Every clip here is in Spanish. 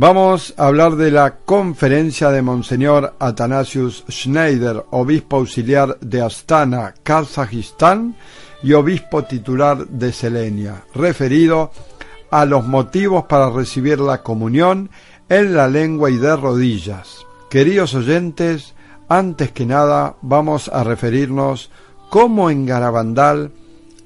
Vamos a hablar de la conferencia de Monseñor Atanasius Schneider, obispo auxiliar de Astana, Kazajistán, y obispo titular de Selenia, referido a los motivos para recibir la comunión en la lengua y de rodillas. Queridos oyentes, antes que nada vamos a referirnos cómo en Garabandal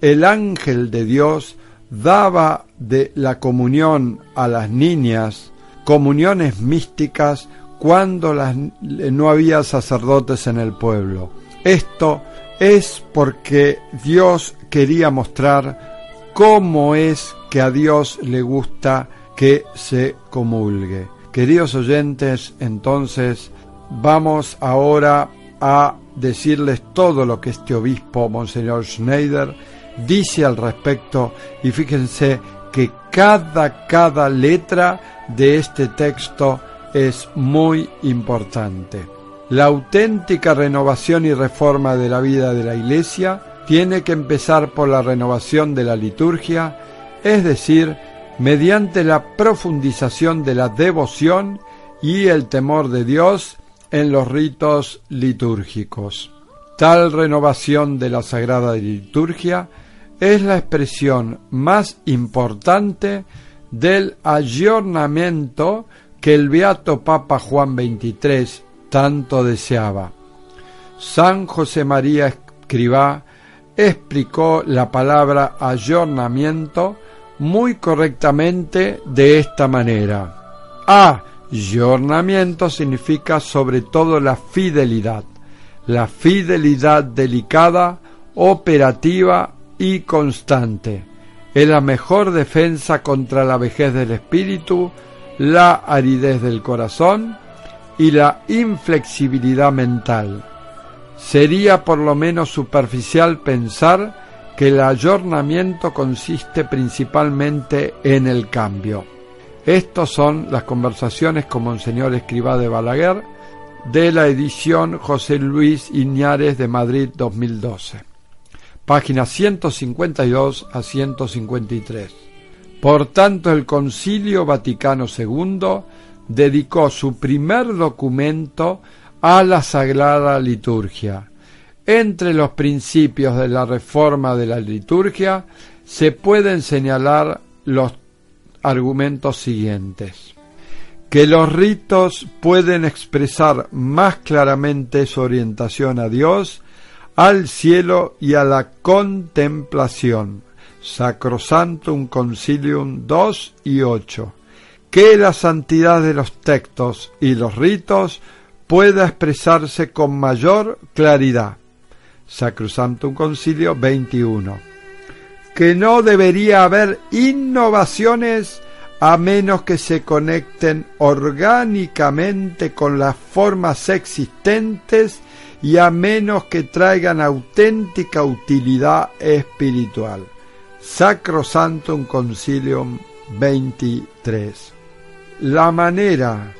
el ángel de Dios daba de la comunión a las niñas comuniones místicas cuando no había sacerdotes en el pueblo. Esto es porque Dios quería mostrar cómo es que a Dios le gusta que se comulgue. Queridos oyentes, entonces vamos ahora a decirles todo lo que este obispo, Monseñor Schneider, dice al respecto y fíjense que cada, cada letra de este texto es muy importante. La auténtica renovación y reforma de la vida de la Iglesia tiene que empezar por la renovación de la liturgia, es decir, mediante la profundización de la devoción y el temor de Dios en los ritos litúrgicos. Tal renovación de la Sagrada Liturgia es la expresión más importante del ayornamiento que el beato Papa Juan XXIII tanto deseaba. San José María Escribá explicó la palabra ayornamiento muy correctamente de esta manera. Ayornamiento significa sobre todo la fidelidad, la fidelidad delicada, operativa y constante es la mejor defensa contra la vejez del espíritu, la aridez del corazón y la inflexibilidad mental. Sería por lo menos superficial pensar que el ayornamiento consiste principalmente en el cambio. Estas son las conversaciones con Monseñor Escribá de Balaguer de la edición José Luis Iñares de Madrid 2012 páginas 152 a 153. Por tanto, el Concilio Vaticano II dedicó su primer documento a la Sagrada Liturgia. Entre los principios de la reforma de la liturgia se pueden señalar los argumentos siguientes. Que los ritos pueden expresar más claramente su orientación a Dios al cielo y a la contemplación. Sacrosantum Concilium 2 y 8. Que la santidad de los textos y los ritos pueda expresarse con mayor claridad. Sacrosantum Concilio 21. Que no debería haber innovaciones a menos que se conecten orgánicamente con las formas existentes y a menos que traigan auténtica utilidad espiritual. Sacrosantum Concilium 23. La manera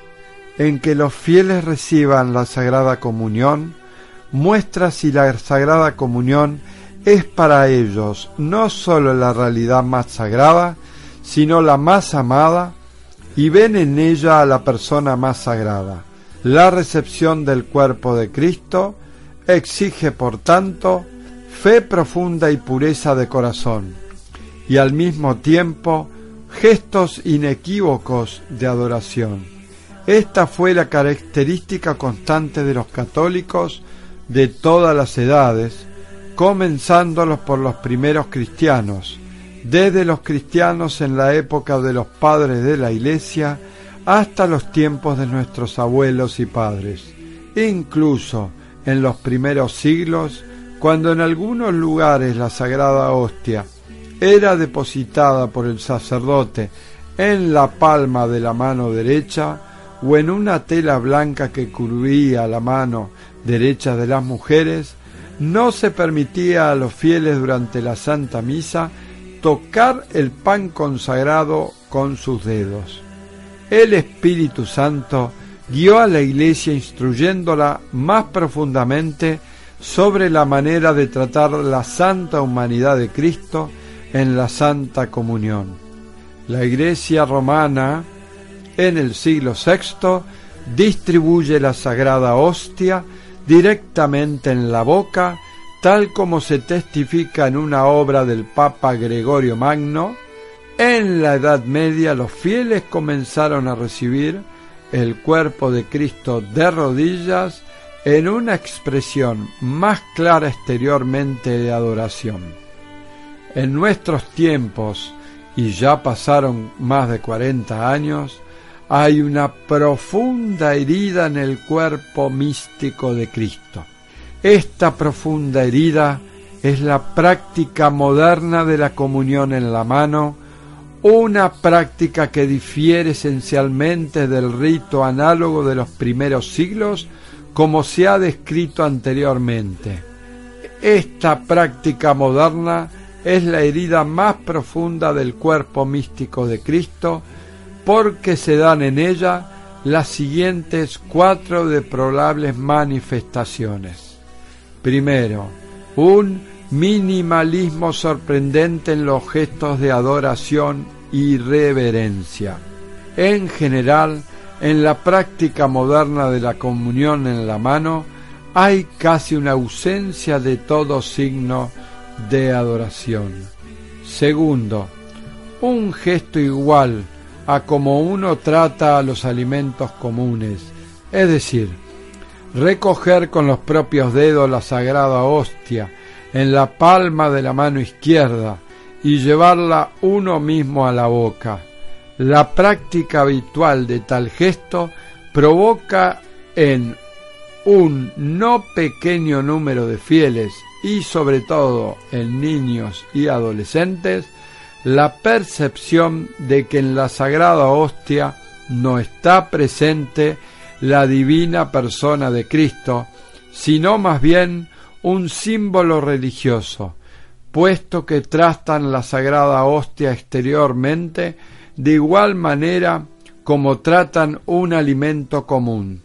en que los fieles reciban la Sagrada Comunión muestra si la Sagrada Comunión es para ellos no sólo la realidad más sagrada, sino la más amada, y ven en ella a la persona más sagrada. La recepción del cuerpo de Cristo exige, por tanto, fe profunda y pureza de corazón, y al mismo tiempo gestos inequívocos de adoración. Esta fue la característica constante de los católicos de todas las edades, comenzándolos por los primeros cristianos, desde los cristianos en la época de los padres de la Iglesia hasta los tiempos de nuestros abuelos y padres. Incluso en los primeros siglos, cuando en algunos lugares la sagrada hostia era depositada por el sacerdote en la palma de la mano derecha o en una tela blanca que cubría la mano derecha de las mujeres, no se permitía a los fieles durante la Santa Misa tocar el pan consagrado con sus dedos. El Espíritu Santo guió a la Iglesia instruyéndola más profundamente sobre la manera de tratar la santa humanidad de Cristo en la Santa Comunión. La Iglesia romana en el siglo VI distribuye la sagrada hostia directamente en la boca, tal como se testifica en una obra del Papa Gregorio Magno. En la Edad Media los fieles comenzaron a recibir el cuerpo de Cristo de rodillas en una expresión más clara exteriormente de adoración. En nuestros tiempos, y ya pasaron más de 40 años, hay una profunda herida en el cuerpo místico de Cristo. Esta profunda herida es la práctica moderna de la comunión en la mano, una práctica que difiere esencialmente del rito análogo de los primeros siglos, como se ha descrito anteriormente. Esta práctica moderna es la herida más profunda del cuerpo místico de Cristo, porque se dan en ella las siguientes cuatro deplorables manifestaciones. Primero, un minimalismo sorprendente en los gestos de adoración y reverencia. En general, en la práctica moderna de la comunión en la mano, hay casi una ausencia de todo signo de adoración. Segundo, un gesto igual a como uno trata a los alimentos comunes, es decir, recoger con los propios dedos la sagrada hostia en la palma de la mano izquierda y llevarla uno mismo a la boca. La práctica habitual de tal gesto provoca en un no pequeño número de fieles y sobre todo en niños y adolescentes la percepción de que en la sagrada hostia no está presente la divina persona de Cristo, sino más bien un símbolo religioso, puesto que tratan la sagrada hostia exteriormente de igual manera como tratan un alimento común,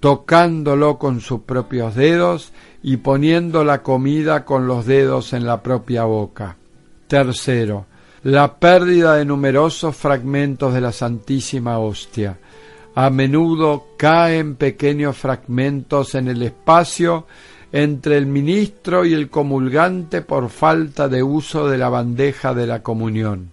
tocándolo con sus propios dedos y poniendo la comida con los dedos en la propia boca. Tercero, la pérdida de numerosos fragmentos de la Santísima Hostia. A menudo caen pequeños fragmentos en el espacio entre el ministro y el comulgante por falta de uso de la bandeja de la comunión.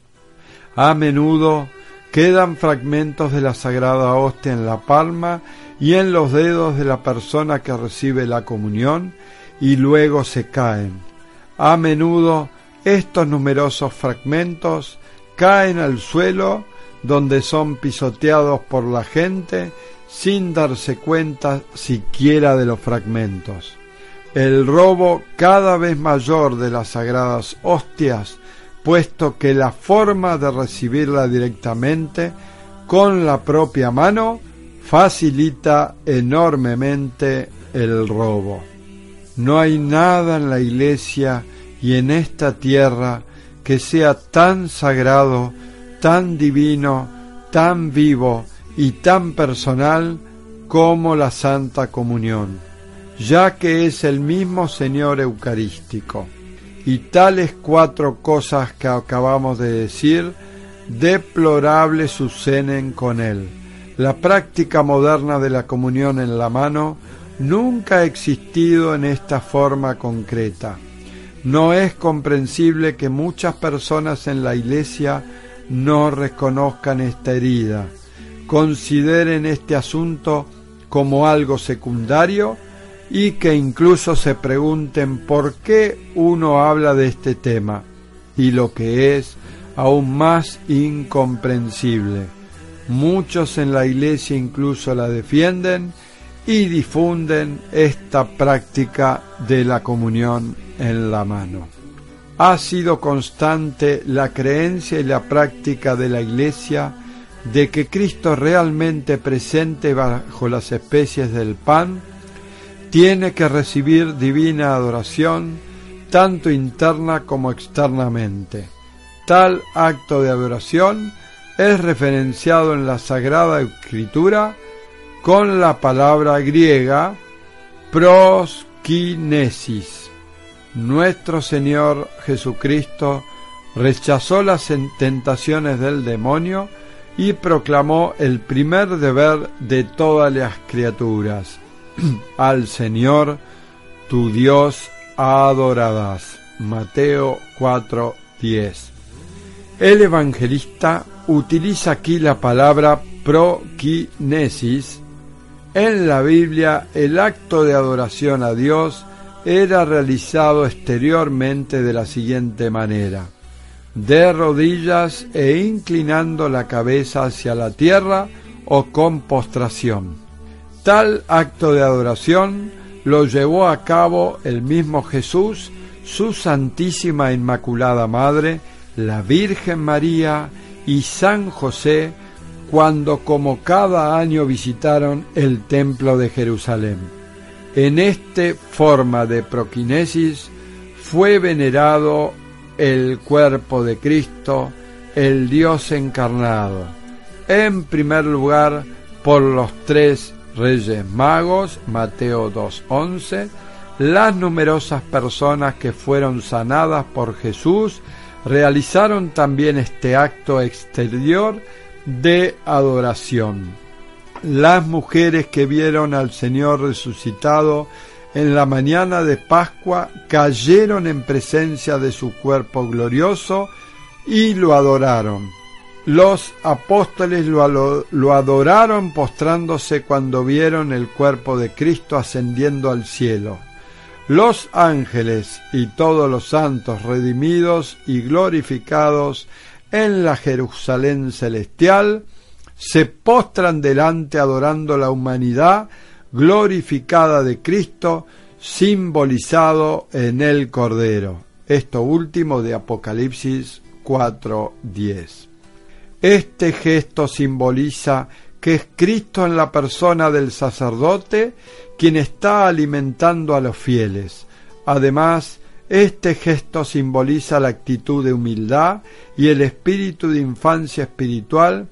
A menudo quedan fragmentos de la sagrada hostia en la palma y en los dedos de la persona que recibe la comunión y luego se caen. A menudo estos numerosos fragmentos caen al suelo donde son pisoteados por la gente sin darse cuenta siquiera de los fragmentos. El robo cada vez mayor de las sagradas hostias, puesto que la forma de recibirla directamente con la propia mano facilita enormemente el robo. No hay nada en la iglesia y en esta tierra que sea tan sagrado, tan divino, tan vivo y tan personal como la Santa Comunión, ya que es el mismo Señor Eucarístico. Y tales cuatro cosas que acabamos de decir, deplorables suceden con él. La práctica moderna de la comunión en la mano nunca ha existido en esta forma concreta no es comprensible que muchas personas en la Iglesia no reconozcan esta herida, consideren este asunto como algo secundario y que incluso se pregunten por qué uno habla de este tema y lo que es aún más incomprensible. Muchos en la Iglesia incluso la defienden y difunden esta práctica de la comunión en la mano. ha sido constante la creencia y la práctica de la Iglesia de que Cristo realmente presente bajo las especies del pan tiene que recibir divina adoración tanto interna como externamente. Tal acto de adoración es referenciado en la Sagrada Escritura con la palabra griega proskinesis. Nuestro Señor Jesucristo rechazó las tentaciones del demonio y proclamó el primer deber de todas las criaturas. Al Señor tu Dios adorarás. Mateo 4:10. El evangelista utiliza aquí la palabra prokinesis. En la Biblia el acto de adoración a Dios era realizado exteriormente de la siguiente manera de rodillas e inclinando la cabeza hacia la tierra o con postración. Tal acto de adoración lo llevó a cabo el mismo Jesús, su Santísima Inmaculada Madre, la Virgen María y San José cuando como cada año visitaron el templo de Jerusalén. En esta forma de proquinesis fue venerado el cuerpo de Cristo, el Dios encarnado. En primer lugar, por los tres reyes magos, Mateo 2.11, las numerosas personas que fueron sanadas por Jesús realizaron también este acto exterior de adoración. Las mujeres que vieron al Señor resucitado en la mañana de Pascua cayeron en presencia de su cuerpo glorioso y lo adoraron. Los apóstoles lo, adoraron postrándose cuando vieron el cuerpo de Cristo ascendiendo al cielo. Los ángeles y todos los santos redimidos y glorificados en la Jerusalén celestial se postran delante adorando la humanidad glorificada de Cristo, simbolizado en el Cordero. Esto último de Apocalipsis 4:10. Este gesto simboliza que es Cristo en la persona del sacerdote quien está alimentando a los fieles. Además, este gesto simboliza la actitud de humildad y el espíritu de infancia espiritual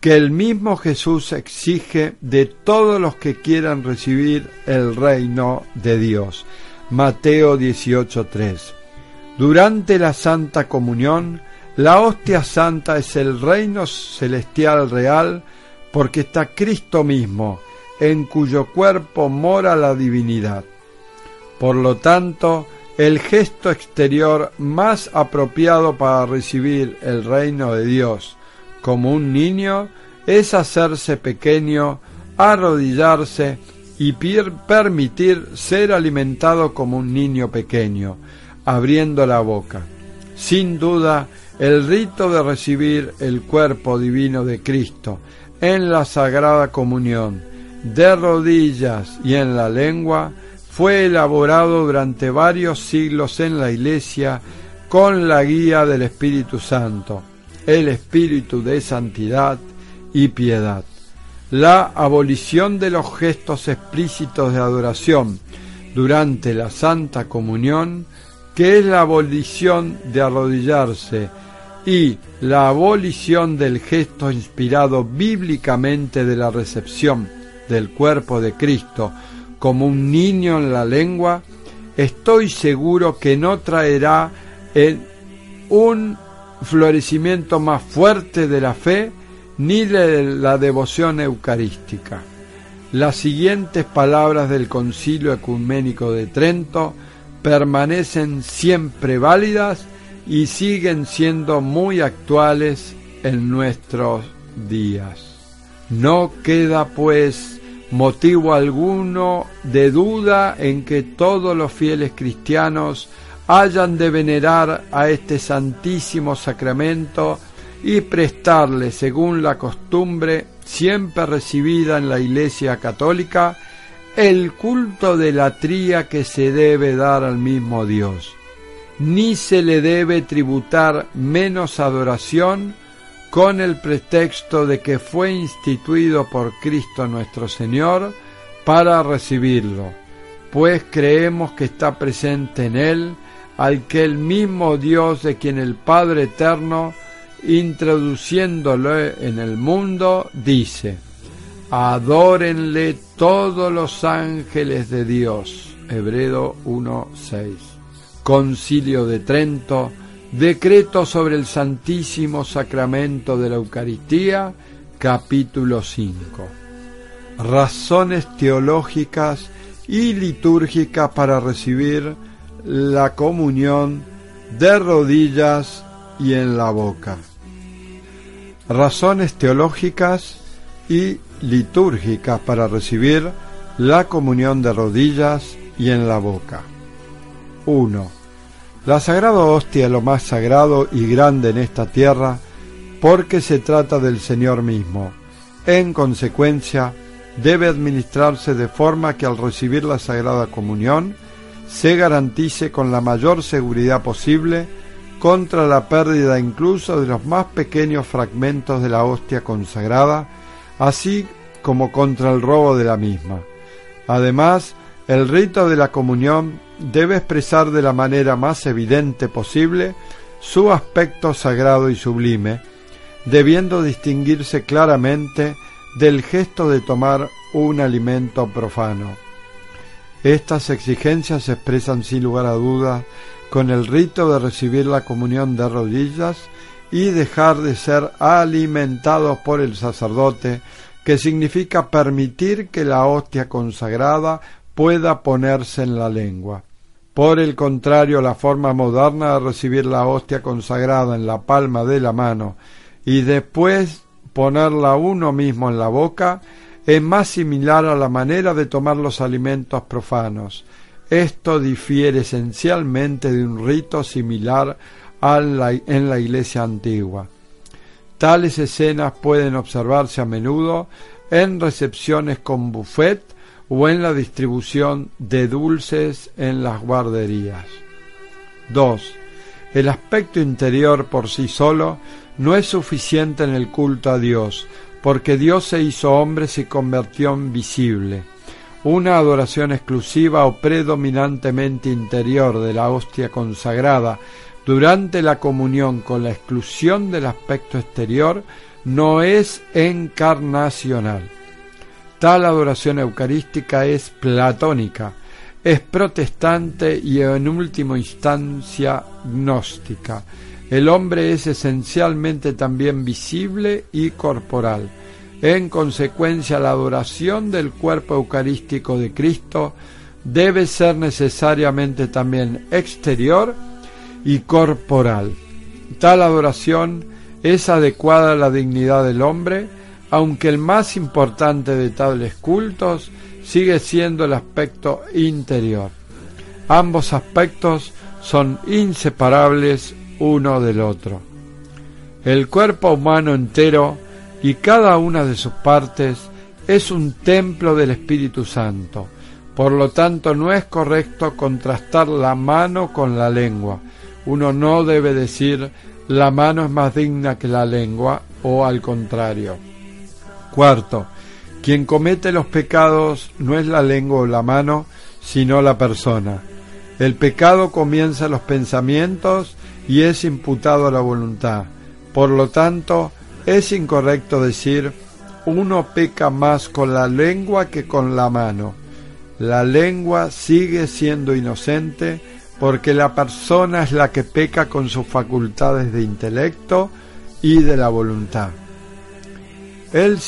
que el mismo Jesús exige de todos los que quieran recibir el reino de Dios. Mateo 18:3. Durante la Santa Comunión, la hostia santa es el reino celestial real porque está Cristo mismo, en cuyo cuerpo mora la divinidad. Por lo tanto, el gesto exterior más apropiado para recibir el reino de Dios como un niño es hacerse pequeño, arrodillarse y permitir ser alimentado como un niño pequeño, abriendo la boca. Sin duda, el rito de recibir el cuerpo divino de Cristo en la Sagrada Comunión, de rodillas y en la lengua, fue elaborado durante varios siglos en la Iglesia con la guía del Espíritu Santo el espíritu de santidad y piedad. La abolición de los gestos explícitos de adoración durante la Santa Comunión, que es la abolición de arrodillarse, y la abolición del gesto inspirado bíblicamente de la recepción del cuerpo de Cristo como un niño en la lengua, estoy seguro que no traerá en un florecimiento más fuerte de la fe ni de la devoción eucarística. Las siguientes palabras del Concilio Ecuménico de Trento permanecen siempre válidas y siguen siendo muy actuales en nuestros días. No queda pues motivo alguno de duda en que todos los fieles cristianos hayan de venerar a este santísimo sacramento y prestarle, según la costumbre siempre recibida en la Iglesia Católica, el culto de la tría que se debe dar al mismo Dios. Ni se le debe tributar menos adoración con el pretexto de que fue instituido por Cristo nuestro Señor para recibirlo, pues creemos que está presente en él al que el mismo Dios de quien el Padre Eterno, introduciéndolo en el mundo, dice, adórenle todos los ángeles de Dios. Hebreo 1.6. Concilio de Trento, decreto sobre el Santísimo Sacramento de la Eucaristía, capítulo 5. Razones teológicas y litúrgicas para recibir la comunión de rodillas y en la boca. Razones teológicas y litúrgicas para recibir la comunión de rodillas y en la boca. 1. La sagrada hostia es lo más sagrado y grande en esta tierra porque se trata del Señor mismo. En consecuencia, debe administrarse de forma que al recibir la sagrada comunión se garantice con la mayor seguridad posible contra la pérdida incluso de los más pequeños fragmentos de la hostia consagrada, así como contra el robo de la misma. Además, el rito de la comunión debe expresar de la manera más evidente posible su aspecto sagrado y sublime, debiendo distinguirse claramente del gesto de tomar un alimento profano. Estas exigencias se expresan sin lugar a dudas con el rito de recibir la comunión de rodillas y dejar de ser alimentados por el sacerdote, que significa permitir que la hostia consagrada pueda ponerse en la lengua. Por el contrario, la forma moderna de recibir la hostia consagrada en la palma de la mano y después ponerla uno mismo en la boca es más similar a la manera de tomar los alimentos profanos. Esto difiere esencialmente de un rito similar en la iglesia antigua. Tales escenas pueden observarse a menudo en recepciones con buffet o en la distribución de dulces en las guarderías. 2. El aspecto interior por sí solo no es suficiente en el culto a Dios, porque Dios se hizo hombre y se convirtió en visible. Una adoración exclusiva o predominantemente interior de la hostia consagrada durante la comunión con la exclusión del aspecto exterior no es encarnacional. Tal adoración eucarística es platónica, es protestante y en última instancia gnóstica. El hombre es esencialmente también visible y corporal. En consecuencia, la adoración del cuerpo eucarístico de Cristo debe ser necesariamente también exterior y corporal. Tal adoración es adecuada a la dignidad del hombre, aunque el más importante de tales cultos sigue siendo el aspecto interior. Ambos aspectos son inseparables uno del otro. El cuerpo humano entero y cada una de sus partes es un templo del Espíritu Santo. Por lo tanto, no es correcto contrastar la mano con la lengua. Uno no debe decir la mano es más digna que la lengua o al contrario. Cuarto, quien comete los pecados no es la lengua o la mano, sino la persona. El pecado comienza en los pensamientos y es imputado a la voluntad. Por lo tanto, es incorrecto decir uno peca más con la lengua que con la mano. La lengua sigue siendo inocente porque la persona es la que peca con sus facultades de intelecto y de la voluntad. El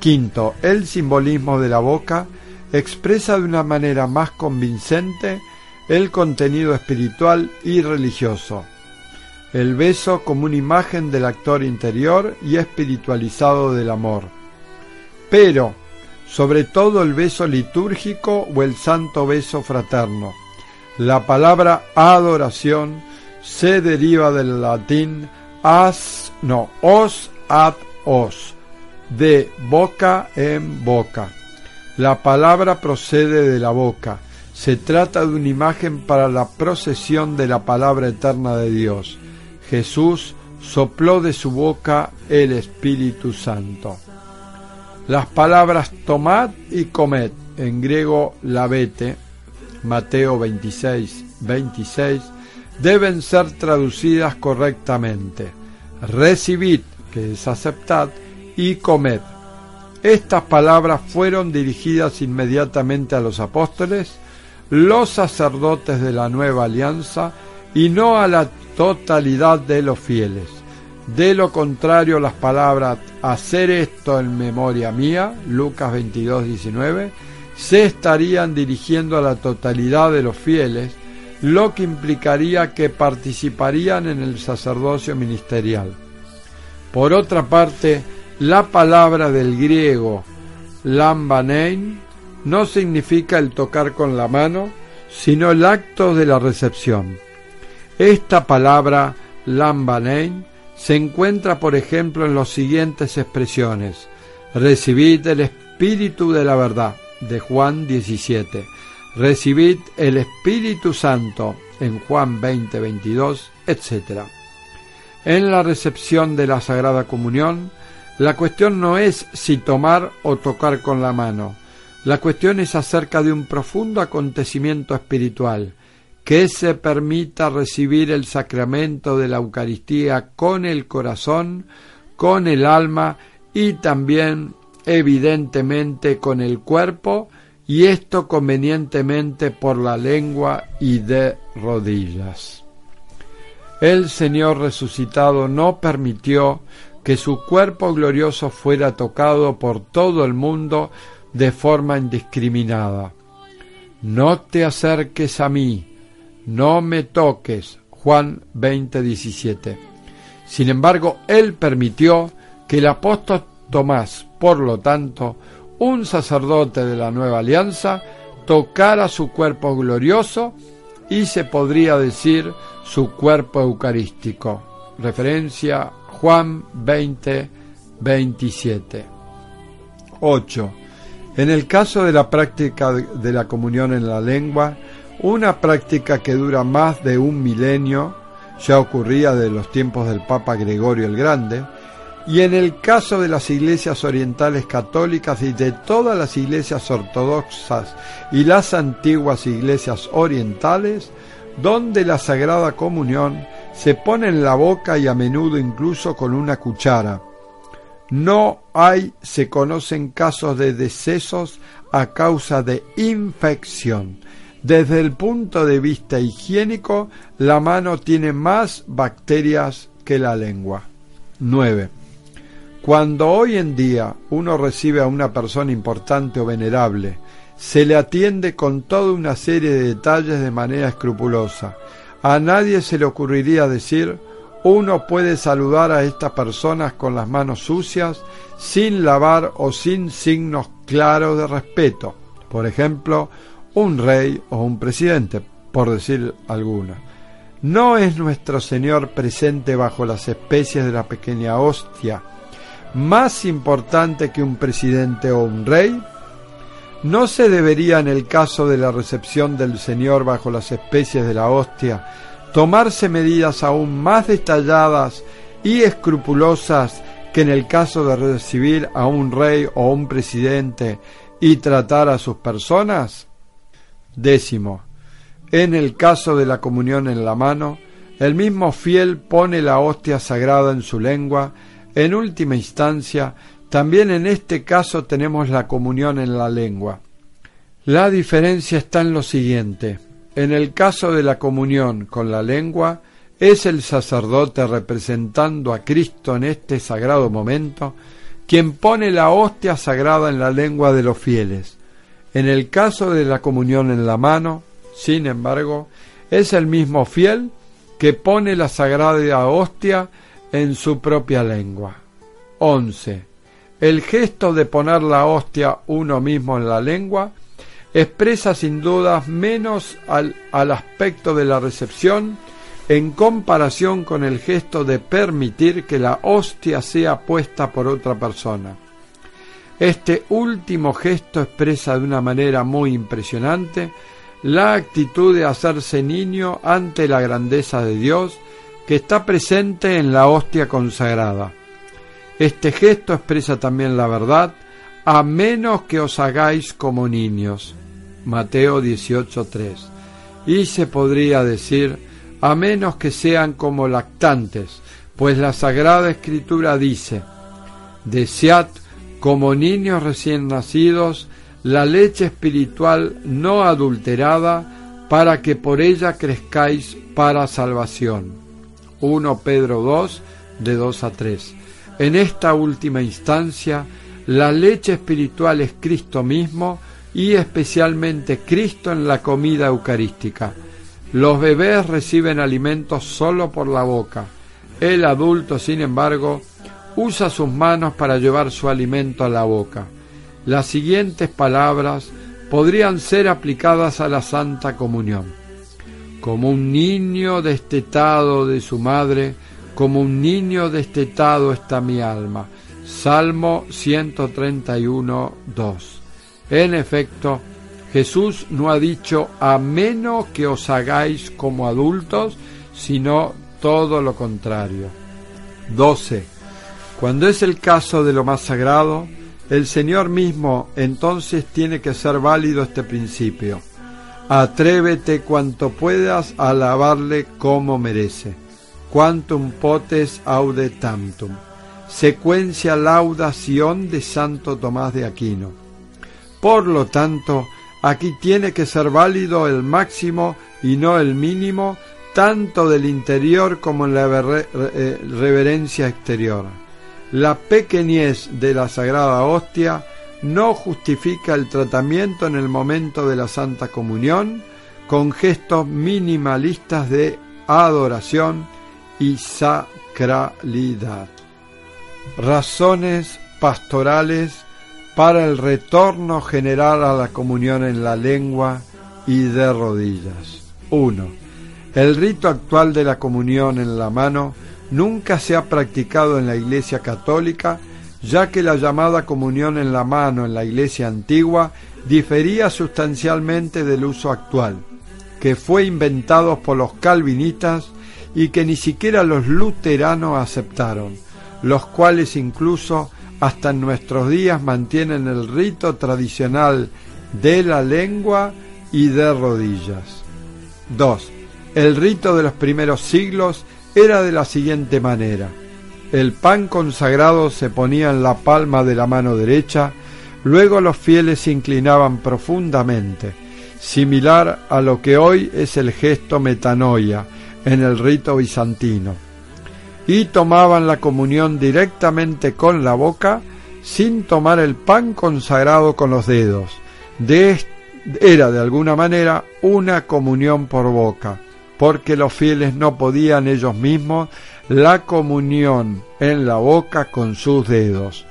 quinto, el simbolismo de la boca expresa de una manera más convincente el contenido espiritual y religioso el beso como una imagen del actor interior y espiritualizado del amor. Pero, sobre todo el beso litúrgico o el santo beso fraterno. La palabra adoración se deriva del latín as, no, os ad os, de boca en boca. La palabra procede de la boca, Se trata de una imagen para la procesión de la palabra eterna de Dios. Jesús sopló de su boca el Espíritu Santo. Las palabras tomad y comed, en griego lavete, Mateo 26, 26, deben ser traducidas correctamente. Recibid, que es aceptad, y comed. Estas palabras fueron dirigidas inmediatamente a los apóstoles, los sacerdotes de la nueva alianza y no a la totalidad de los fieles. De lo contrario, las palabras hacer esto en memoria mía, Lucas 22, 19, se estarían dirigiendo a la totalidad de los fieles, lo que implicaría que participarían en el sacerdocio ministerial. Por otra parte, la palabra del griego lambanein no significa el tocar con la mano, sino el acto de la recepción. Esta palabra lambanein se encuentra, por ejemplo, en las siguientes expresiones. Recibid el Espíritu de la verdad, de Juan 17. Recibid el Espíritu Santo, en Juan 20, 22, etc. En la recepción de la Sagrada Comunión, la cuestión no es si tomar o tocar con la mano. La cuestión es acerca de un profundo acontecimiento espiritual, que se permita recibir el sacramento de la Eucaristía con el corazón, con el alma y también evidentemente con el cuerpo y esto convenientemente por la lengua y de rodillas. El Señor resucitado no permitió que su cuerpo glorioso fuera tocado por todo el mundo de forma indiscriminada. No te acerques a mí, no me toques. Juan 20:17. Sin embargo, él permitió que el apóstol Tomás, por lo tanto, un sacerdote de la nueva alianza, tocara su cuerpo glorioso y se podría decir su cuerpo eucarístico. Referencia Juan 20, 27. 8. En el caso de la práctica de la comunión en la lengua, una práctica que dura más de un milenio, ya ocurría de los tiempos del Papa Gregorio el Grande, y en el caso de las iglesias orientales católicas y de todas las iglesias ortodoxas y las antiguas iglesias orientales, donde la Sagrada Comunión se pone en la boca y a menudo incluso con una cuchara. No hay, se conocen casos de decesos a causa de infección desde el punto de vista higiénico, la mano tiene más bacterias que la lengua. 9. Cuando hoy en día uno recibe a una persona importante o venerable, se le atiende con toda una serie de detalles de manera escrupulosa. A nadie se le ocurriría decir, uno puede saludar a estas personas con las manos sucias, sin lavar o sin signos claros de respeto. Por ejemplo, un rey o un presidente, por decir alguna. ¿No es nuestro Señor presente bajo las especies de la pequeña hostia más importante que un presidente o un rey? ¿No se debería en el caso de la recepción del Señor bajo las especies de la hostia tomarse medidas aún más detalladas y escrupulosas que en el caso de recibir a un rey o un presidente y tratar a sus personas? Décimo. En el caso de la comunión en la mano, el mismo fiel pone la hostia sagrada en su lengua. En última instancia, también en este caso tenemos la comunión en la lengua. La diferencia está en lo siguiente. En el caso de la comunión con la lengua, es el sacerdote representando a Cristo en este sagrado momento quien pone la hostia sagrada en la lengua de los fieles. En el caso de la comunión en la mano, sin embargo, es el mismo fiel que pone la sagrada hostia en su propia lengua. 11. El gesto de poner la hostia uno mismo en la lengua expresa sin duda menos al, al aspecto de la recepción en comparación con el gesto de permitir que la hostia sea puesta por otra persona. Este último gesto expresa de una manera muy impresionante la actitud de hacerse niño ante la grandeza de Dios que está presente en la hostia consagrada. Este gesto expresa también la verdad, a menos que os hagáis como niños. Mateo 18.3. Y se podría decir, a menos que sean como lactantes, pues la Sagrada Escritura dice, desead como niños recién nacidos la leche espiritual no adulterada para que por ella crezcáis para salvación. 1 Pedro 2, de 2 a 3. En esta última instancia, la leche espiritual es Cristo mismo y especialmente Cristo en la comida eucarística. Los bebés reciben alimentos solo por la boca. El adulto, sin embargo, usa sus manos para llevar su alimento a la boca. Las siguientes palabras podrían ser aplicadas a la Santa Comunión. Como un niño destetado de su madre, como un niño destetado está mi alma. Salmo 131, 2. En efecto, Jesús no ha dicho a menos que os hagáis como adultos, sino todo lo contrario. 12. Cuando es el caso de lo más sagrado, el Señor mismo entonces tiene que ser válido este principio. Atrévete cuanto puedas a alabarle como merece. Quantum potes aude tantum. Secuencia laudación de Santo Tomás de Aquino. Por lo tanto, aquí tiene que ser válido el máximo y no el mínimo, tanto del interior como en la eh, reverencia exterior. La pequeñez de la Sagrada Hostia no justifica el tratamiento en el momento de la Santa Comunión con gestos minimalistas de adoración y sacralidad. Razones pastorales para el retorno general a la comunión en la lengua y de rodillas. 1. El rito actual de la comunión en la mano nunca se ha practicado en la Iglesia católica, ya que la llamada comunión en la mano en la Iglesia antigua difería sustancialmente del uso actual, que fue inventado por los calvinistas y que ni siquiera los luteranos aceptaron, los cuales incluso hasta en nuestros días mantienen el rito tradicional de la lengua y de rodillas. 2. El rito de los primeros siglos era de la siguiente manera. El pan consagrado se ponía en la palma de la mano derecha, luego los fieles se inclinaban profundamente, similar a lo que hoy es el gesto metanoia en el rito bizantino, y tomaban la comunión directamente con la boca sin tomar el pan consagrado con los dedos. De era de alguna manera una comunión por boca porque los fieles no podían ellos mismos la comunión en la boca con sus dedos.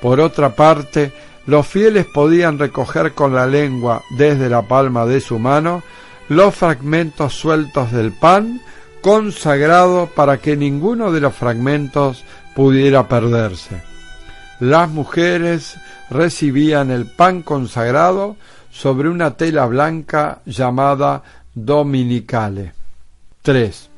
Por otra parte, los fieles podían recoger con la lengua desde la palma de su mano los fragmentos sueltos del pan consagrado para que ninguno de los fragmentos pudiera perderse. Las mujeres recibían el pan consagrado sobre una tela blanca llamada dominicales. 3.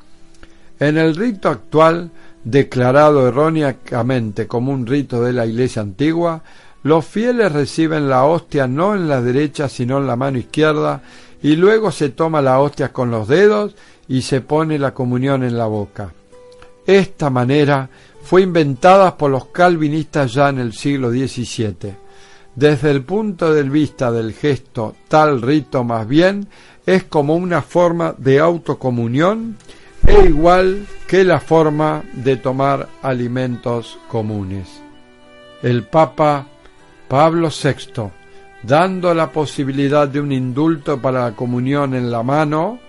En el rito actual, declarado erróneamente como un rito de la Iglesia antigua, los fieles reciben la hostia no en la derecha sino en la mano izquierda y luego se toma la hostia con los dedos y se pone la comunión en la boca. Esta manera fue inventada por los calvinistas ya en el siglo XVII. Desde el punto de vista del gesto, tal rito más bien es como una forma de autocomunión e igual que la forma de tomar alimentos comunes. El Papa Pablo VI, dando la posibilidad de un indulto para la comunión en la mano,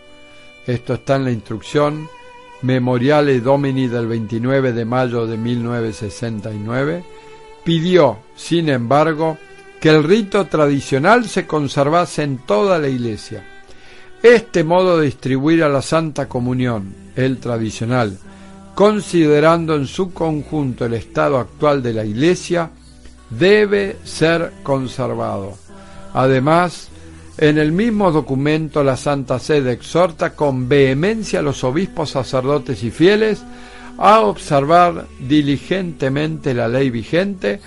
esto está en la instrucción Memoriale Domini del 29 de mayo de 1969, pidió, sin embargo, que el rito tradicional se conservase en toda la Iglesia. Este modo de distribuir a la Santa Comunión, el tradicional, considerando en su conjunto el estado actual de la Iglesia, debe ser conservado. Además, En el mismo documento la Santa Sede exhorta con vehemencia a los obispos, sacerdotes y fieles a observar diligentemente la ley vigente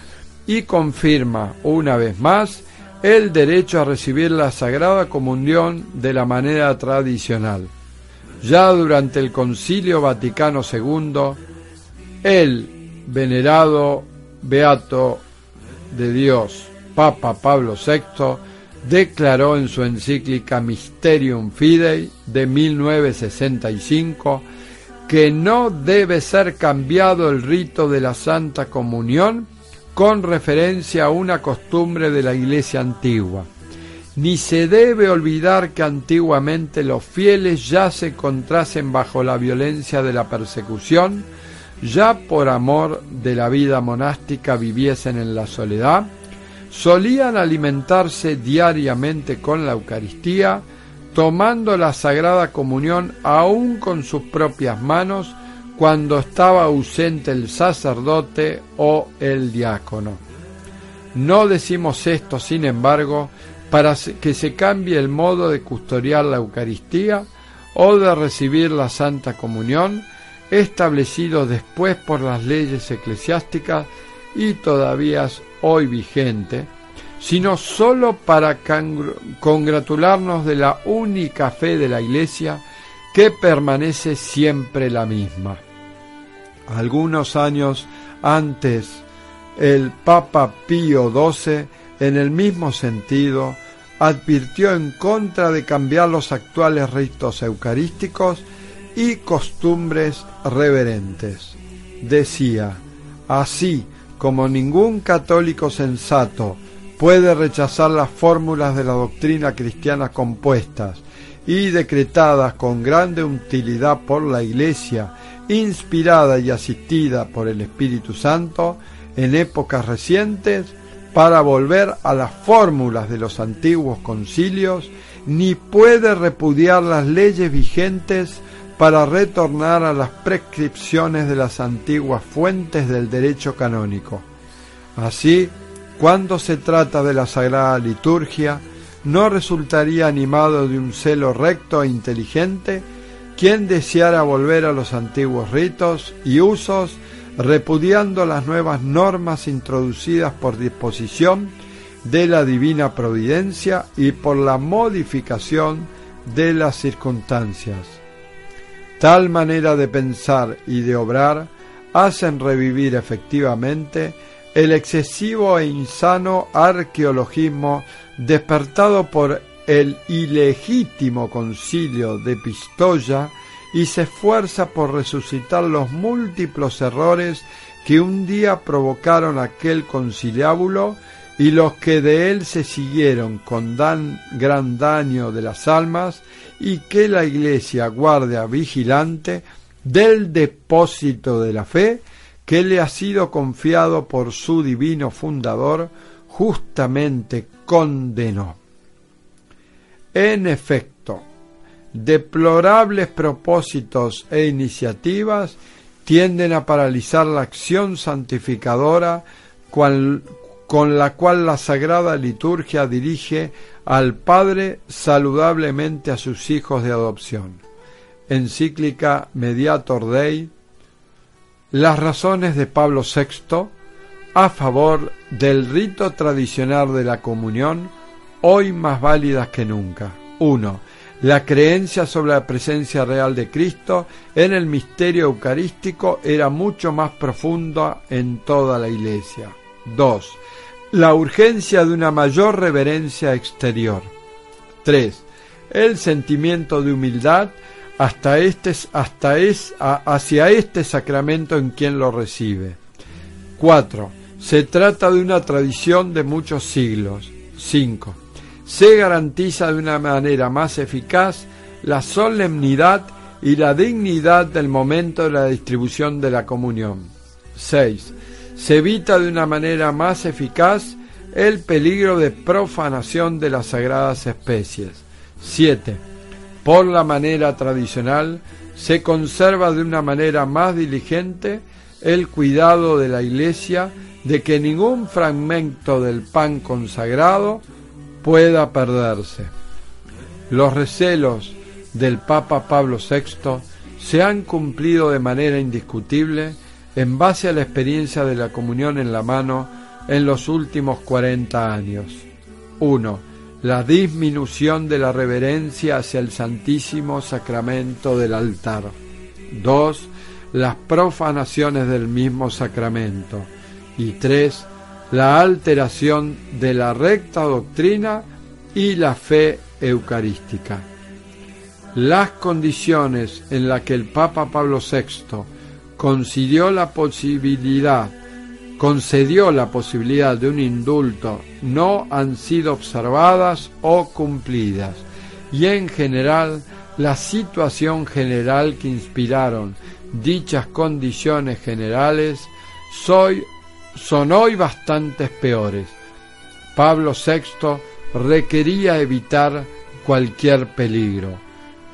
y confirma una vez más el derecho a recibir la Sagrada Comunión de la manera tradicional. Ya durante el Concilio Vaticano II, el venerado Beato de Dios, Papa Pablo VI, declaró en su encíclica Mysterium Fidei de 1965 que no debe ser cambiado el rito de la Santa Comunión con referencia a una costumbre de la Iglesia antigua. Ni se debe olvidar que antiguamente los fieles ya se encontrasen bajo la violencia de la persecución, ya por amor de la vida monástica viviesen en la soledad, solían alimentarse diariamente con la Eucaristía, tomando la Sagrada Comunión aún con sus propias manos cuando estaba ausente el sacerdote o el diácono. No decimos esto, sin embargo, para que se cambie el modo de custodiar la Eucaristía o de recibir la Santa Comunión, establecido después por las leyes eclesiásticas y todavía hoy vigente, sino sólo para congratularnos de la única fe de la Iglesia que permanece siempre la misma. Algunos años antes, el Papa Pío XII, en el mismo sentido, advirtió en contra de cambiar los actuales ritos eucarísticos y costumbres reverentes. Decía, así como ningún católico sensato puede rechazar las fórmulas de la doctrina cristiana compuestas y decretadas con grande utilidad por la Iglesia, inspirada y asistida por el Espíritu Santo en épocas recientes, para volver a las fórmulas de los antiguos concilios, ni puede repudiar las leyes vigentes para retornar a las prescripciones de las antiguas fuentes del derecho canónico. Así, cuando se trata de la Sagrada Liturgia, no resultaría animado de un celo recto e inteligente quien deseara volver a los antiguos ritos y usos, repudiando las nuevas normas introducidas por disposición de la divina providencia y por la modificación de las circunstancias. Tal manera de pensar y de obrar hacen revivir efectivamente el excesivo e insano arqueologismo despertado por el ilegítimo concilio de Pistoia y se esfuerza por resucitar los múltiples errores que un día provocaron aquel conciliábulo y los que de él se siguieron con tan gran daño de las almas y que la Iglesia guarda vigilante del depósito de la fe que le ha sido confiado por su divino fundador, justamente condenó. En efecto, deplorables propósitos e iniciativas tienden a paralizar la acción santificadora con la cual la Sagrada Liturgia dirige al Padre saludablemente a sus hijos de adopción. Encíclica Mediator Dei, las razones de Pablo VI a favor del rito tradicional de la comunión, hoy más válidas que nunca. 1. La creencia sobre la presencia real de Cristo en el misterio eucarístico era mucho más profunda en toda la Iglesia. 2. La urgencia de una mayor reverencia exterior. 3. El sentimiento de humildad hasta este, hasta es, hacia este sacramento en quien lo recibe. 4. Se trata de una tradición de muchos siglos. 5. Se garantiza de una manera más eficaz la solemnidad y la dignidad del momento de la distribución de la comunión. 6. Se evita de una manera más eficaz el peligro de profanación de las sagradas especies. 7 por la manera tradicional, se conserva de una manera más diligente el cuidado de la Iglesia de que ningún fragmento del pan consagrado pueda perderse. Los recelos del Papa Pablo VI se han cumplido de manera indiscutible en base a la experiencia de la comunión en la mano en los últimos 40 años. 1. La disminución de la reverencia hacia el Santísimo Sacramento del altar. 2. Las profanaciones del mismo sacramento. Y 3. La alteración de la recta doctrina y la fe eucarística. Las condiciones en las que el Papa Pablo VI concedió la posibilidad concedió la posibilidad de un indulto no han sido observadas o cumplidas y en general la situación general que inspiraron dichas condiciones generales son hoy bastantes peores. Pablo VI requería evitar cualquier peligro,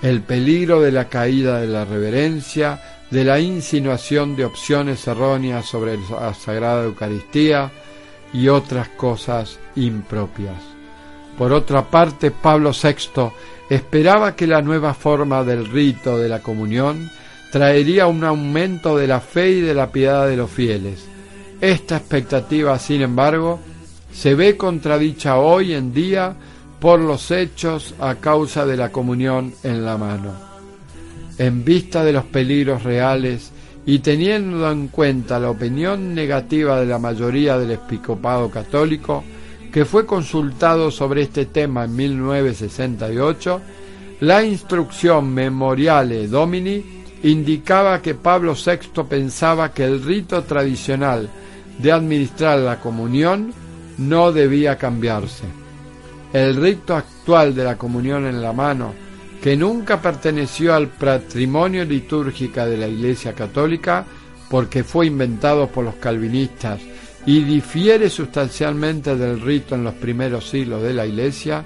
el peligro de la caída de la reverencia, de la insinuación de opciones erróneas sobre la Sagrada Eucaristía y otras cosas impropias. Por otra parte, Pablo VI esperaba que la nueva forma del rito de la comunión traería un aumento de la fe y de la piedad de los fieles. Esta expectativa, sin embargo, se ve contradicha hoy en día por los hechos a causa de la comunión en la mano en vista de los peligros reales y teniendo en cuenta la opinión negativa de la mayoría del episcopado católico, que fue consultado sobre este tema en 1968, la instrucción Memoriale Domini indicaba que Pablo VI pensaba que el rito tradicional de administrar la comunión no debía cambiarse. El rito actual de la comunión en la mano que nunca perteneció al patrimonio litúrgico de la Iglesia Católica porque fue inventado por los calvinistas y difiere sustancialmente del rito en los primeros siglos de la Iglesia,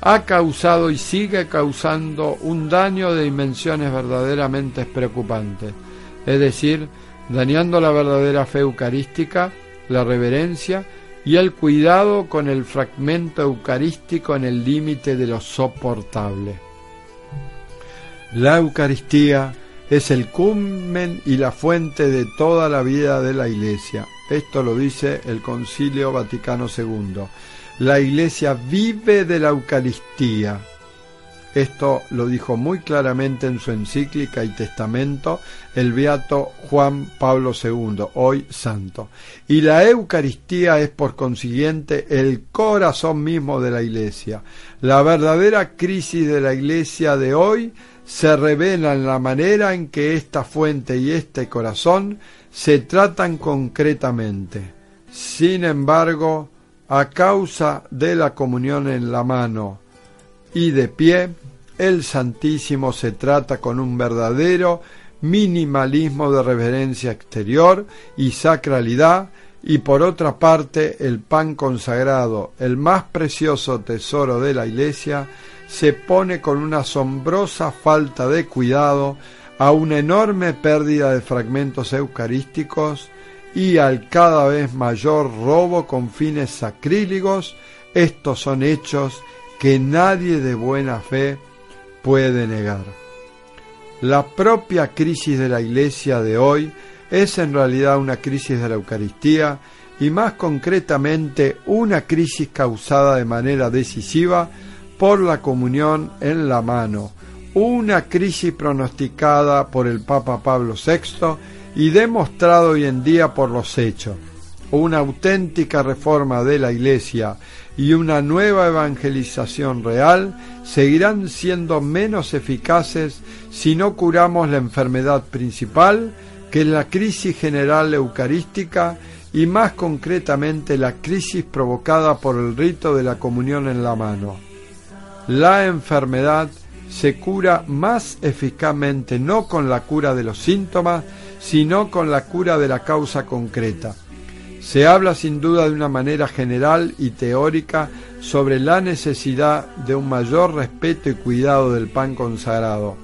ha causado y sigue causando un daño de dimensiones verdaderamente preocupantes, es decir, dañando la verdadera fe eucarística, la reverencia y el cuidado con el fragmento eucarístico en el límite de lo soportable. La Eucaristía es el culmen y la fuente de toda la vida de la Iglesia. Esto lo dice el Concilio Vaticano II. La Iglesia vive de la Eucaristía. Esto lo dijo muy claramente en su encíclica y testamento el beato Juan Pablo II, hoy santo. Y la Eucaristía es por consiguiente el corazón mismo de la Iglesia. La verdadera crisis de la Iglesia de hoy se revela en la manera en que esta fuente y este corazón se tratan concretamente. Sin embargo, a causa de la comunión en la mano y de pie, el Santísimo se trata con un verdadero minimalismo de reverencia exterior y sacralidad, y por otra parte el pan consagrado, el más precioso tesoro de la Iglesia, se pone con una asombrosa falta de cuidado a una enorme pérdida de fragmentos eucarísticos y al cada vez mayor robo con fines sacrílegos, estos son hechos que nadie de buena fe puede negar. La propia crisis de la Iglesia de hoy es en realidad una crisis de la Eucaristía y más concretamente una crisis causada de manera decisiva por la comunión en la mano, una crisis pronosticada por el Papa Pablo VI y demostrado hoy en día por los hechos. Una auténtica reforma de la Iglesia y una nueva evangelización real seguirán siendo menos eficaces si no curamos la enfermedad principal, que es la crisis general eucarística y más concretamente la crisis provocada por el rito de la comunión en la mano la enfermedad se cura más eficazmente no con la cura de los síntomas, sino con la cura de la causa concreta. Se habla sin duda de una manera general y teórica sobre la necesidad de un mayor respeto y cuidado del pan consagrado.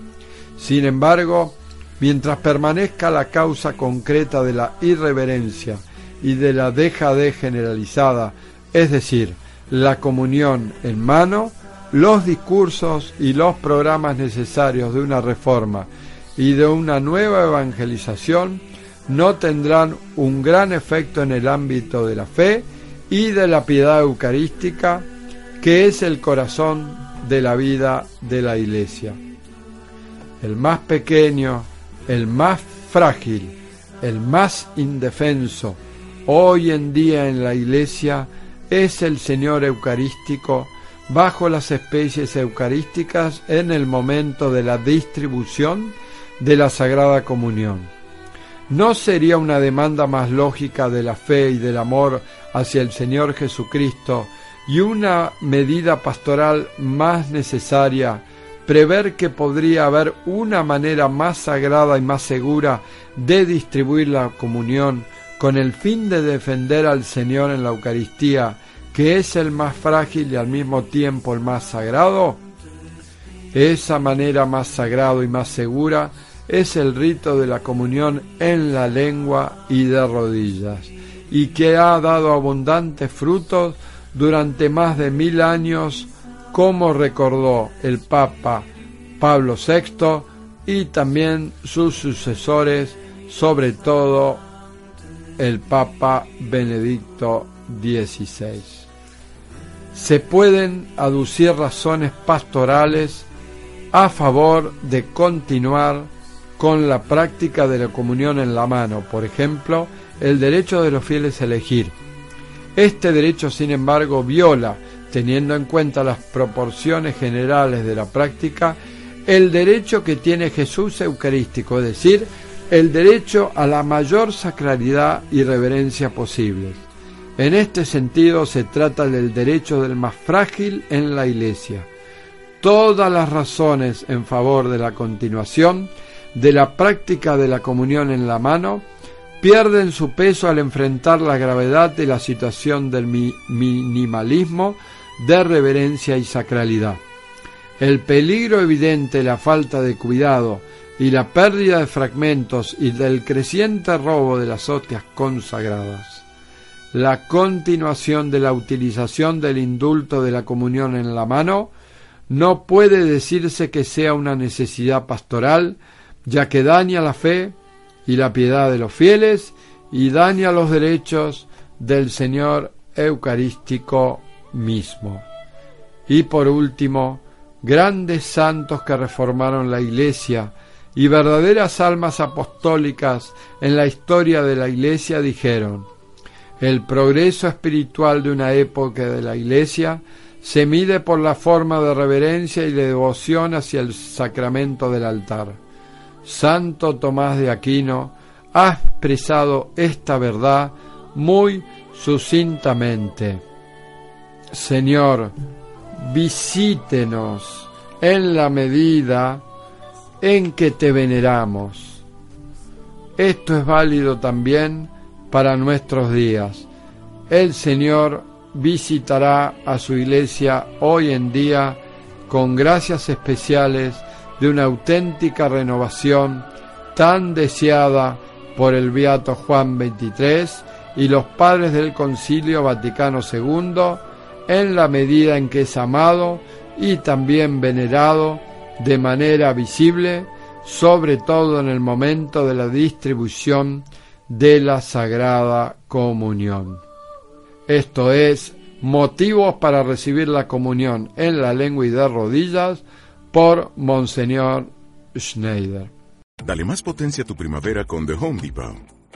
Sin embargo, mientras permanezca la causa concreta de la irreverencia y de la deja de generalizada, es decir, la comunión en mano, los discursos y los programas necesarios de una reforma y de una nueva evangelización no tendrán un gran efecto en el ámbito de la fe y de la piedad eucarística, que es el corazón de la vida de la Iglesia. El más pequeño, el más frágil, el más indefenso, hoy en día en la Iglesia, es el Señor Eucarístico bajo las especies eucarísticas en el momento de la distribución de la Sagrada Comunión. ¿No sería una demanda más lógica de la fe y del amor hacia el Señor Jesucristo y una medida pastoral más necesaria prever que podría haber una manera más sagrada y más segura de distribuir la comunión con el fin de defender al Señor en la Eucaristía, que es el más frágil y al mismo tiempo el más sagrado? Esa manera más sagrada y más segura es el rito de la comunión en la lengua y de rodillas, y que ha dado abundantes frutos durante más de mil años, como recordó el Papa Pablo VI y también sus sucesores, sobre todo el Papa Benedicto XVI. Se pueden aducir razones pastorales a favor de continuar con la práctica de la comunión en la mano, por ejemplo, el derecho de los fieles a elegir. Este derecho, sin embargo, viola, teniendo en cuenta las proporciones generales de la práctica, el derecho que tiene Jesús eucarístico, es decir, el derecho a la mayor sacralidad y reverencia posibles. En este sentido se trata del derecho del más frágil en la Iglesia. Todas las razones en favor de la continuación de la práctica de la comunión en la mano pierden su peso al enfrentar la gravedad de la situación del minimalismo de reverencia y sacralidad. El peligro evidente, la falta de cuidado y la pérdida de fragmentos y del creciente robo de las hostias consagradas. La continuación de la utilización del indulto de la comunión en la mano no puede decirse que sea una necesidad pastoral, ya que daña la fe y la piedad de los fieles y daña los derechos del Señor Eucarístico mismo. Y por último, grandes santos que reformaron la Iglesia y verdaderas almas apostólicas en la historia de la Iglesia dijeron, el progreso espiritual de una época de la Iglesia se mide por la forma de reverencia y de devoción hacia el sacramento del altar Santo Tomás de Aquino ha expresado esta verdad muy sucintamente. Señor, visítenos en la medida en que te veneramos. Esto es válido también para nuestros días. El Señor visitará a su iglesia hoy en día con gracias especiales de una auténtica renovación tan deseada por el Beato Juan XXIII y los padres del Concilio Vaticano II en la medida en que es amado y también venerado de manera visible, sobre todo en el momento de la distribución de la Sagrada Comunión. Esto es, motivos para recibir la comunión en la lengua y de rodillas, por Monseñor Schneider. Dale más potencia a tu primavera con The Home Depot.